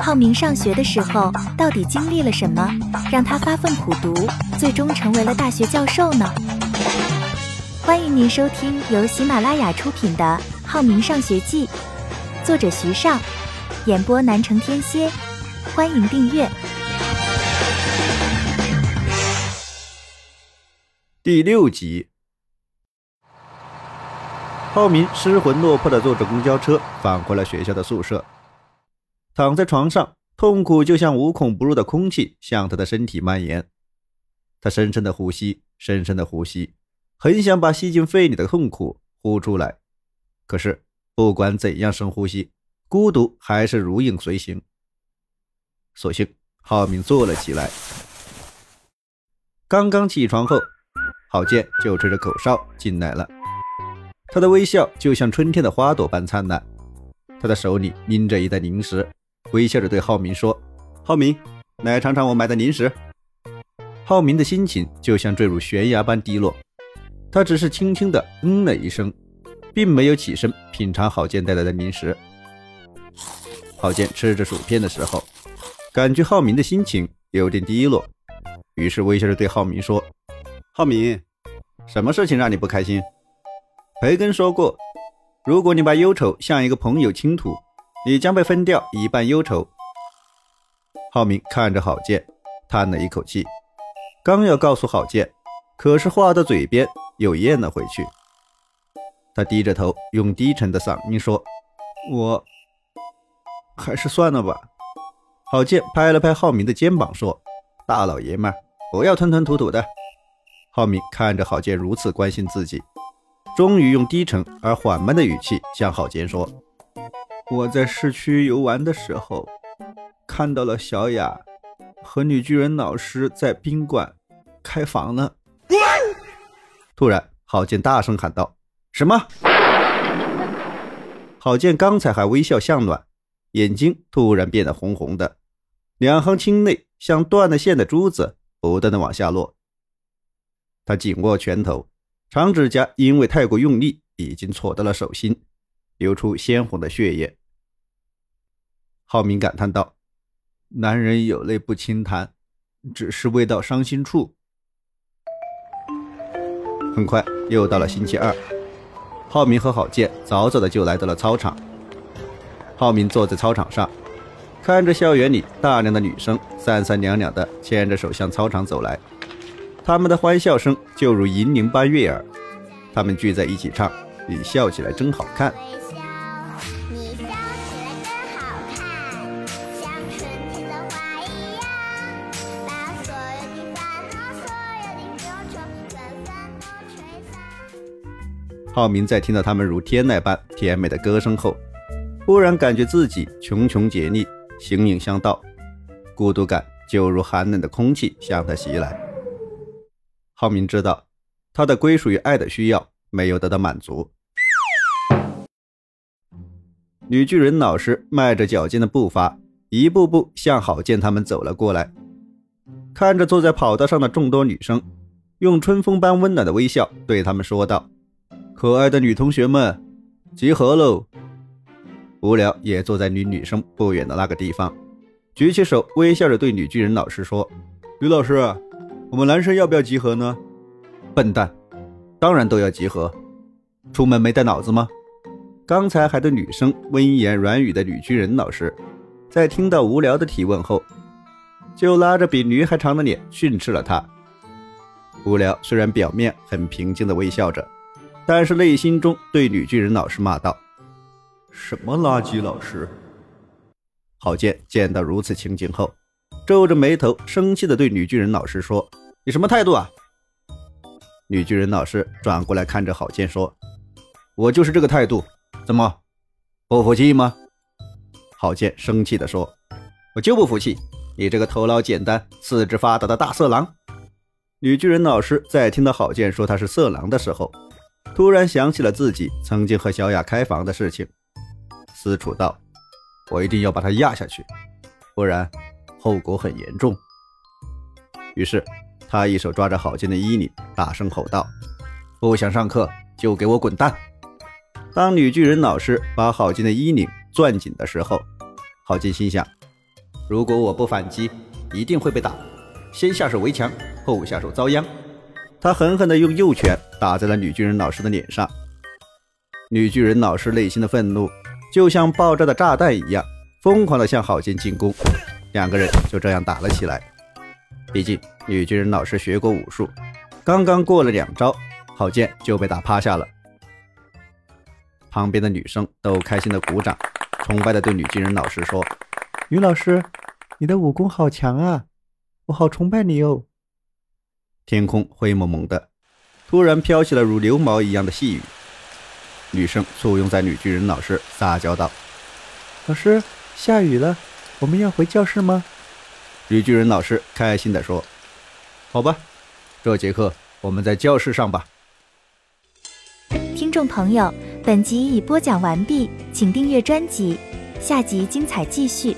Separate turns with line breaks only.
浩明上学的时候到底经历了什么，让他发奋苦读，最终成为了大学教授呢？欢迎您收听由喜马拉雅出品的《浩明上学记》，作者徐尚，演播南城天蝎。欢迎订阅
第六集。浩明失魂落魄的坐着公交车返回了学校的宿舍，躺在床上，痛苦就像无孔不入的空气向他的身体蔓延。他深深的呼吸，深深的呼吸，很想把吸进肺里的痛苦呼出来，可是不管怎样深呼吸，孤独还是如影随形。索性，浩明坐了起来。刚刚起床后，郝建就吹着口哨进来了。他的微笑就像春天的花朵般灿烂，他的手里拎着一袋零食，微笑着对浩明说：“浩明，来尝尝我买的零食。”浩明的心情就像坠入悬崖般低落，他只是轻轻的嗯了一声，并没有起身品尝郝建带来的零食。郝建吃着薯片的时候，感觉浩明的心情有点低落，于是微笑着对浩明说：“浩明，什么事情让你不开心？”培根说过：“如果你把忧愁向一个朋友倾吐，你将被分掉一半忧愁。”浩明看着郝建，叹了一口气，刚要告诉郝建，可是话到嘴边又咽了回去。他低着头，用低沉的嗓音说：“我还是算了吧。”郝建拍了拍浩明的肩膀，说：“大老爷们，不要吞吞吐吐的。”浩明看着郝建如此关心自己。终于用低沉而缓慢的语气向郝建说：“我在市区游玩的时候，看到了小雅和女巨人老师在宾馆开房呢。”突然，郝建大声喊道：“什么？”郝建刚才还微笑向暖，眼睛突然变得红红的，两行清泪像断了线的珠子不断的往下落。他紧握拳头。长指甲因为太过用力，已经戳到了手心，流出鲜红的血液。浩明感叹道：“男人有泪不轻弹，只是未到伤心处。”很快又到了星期二，浩明和郝建早早的就来到了操场。浩明坐在操场上，看着校园里大量的女生三三两两的牵着手向操场走来。他们的欢笑声就如银铃般悦耳，他们聚在一起唱：“你笑起来真好看。”浩明在听到他们如天籁般甜美的歌声后，忽然感觉自己穷穷竭力，形影相道，孤独感就如寒冷的空气向他袭来。浩明知道，他的归属于爱的需要没有得到满足。女巨人老师迈着矫健的步伐，一步步向郝建他们走了过来。看着坐在跑道上的众多女生，用春风般温暖的微笑对他们说道：“可爱的女同学们，集合喽！”无聊也坐在离女生不远的那个地方，举起手，微笑着对女巨人老师说：“女老师。”我们男生要不要集合呢？笨蛋，当然都要集合。出门没带脑子吗？刚才还对女生温言软语的女巨人老师，在听到无聊的提问后，就拉着比驴还长的脸训斥了他。无聊虽然表面很平静的微笑着，但是内心中对女巨人老师骂道：“什么垃圾老师！”郝建见到如此情景后。皱着眉头，生气地对女巨人老师说：“你什么态度啊？”女巨人老师转过来看着郝建说：“我就是这个态度，怎么不服气吗？”郝建生气地说：“我就不服气，你这个头脑简单、四肢发达的大色狼！”女巨人老师在听到郝建说他是色狼的时候，突然想起了自己曾经和小雅开房的事情，思忖道：“我一定要把他压下去，不然……”后果很严重，于是他一手抓着郝建的衣领，大声吼道：“不想上课就给我滚蛋！”当女巨人老师把郝建的衣领攥紧的时候，郝建心想：如果我不反击，一定会被打。先下手为强，后下手遭殃。他狠狠地用右拳打在了女巨人老师的脸上。女巨人老师内心的愤怒就像爆炸的炸弹一样，疯狂地向郝建进攻。两个人就这样打了起来。毕竟女巨人老师学过武术，刚刚过了两招，郝建就被打趴下了。旁边的女生都开心的鼓掌，崇拜的对女巨人老师说：“
女老师，你的武功好强啊，我好崇拜你哦。”
天空灰蒙蒙的，突然飘起了如牛毛一样的细雨。女生簇拥在女巨人老师，撒娇道：“
老师，下雨了，我们要回教室吗？”
女巨人老师开心地说：“好吧，这节课我们在教室上吧。”
听众朋友，本集已播讲完毕，请订阅专辑，下集精彩继续。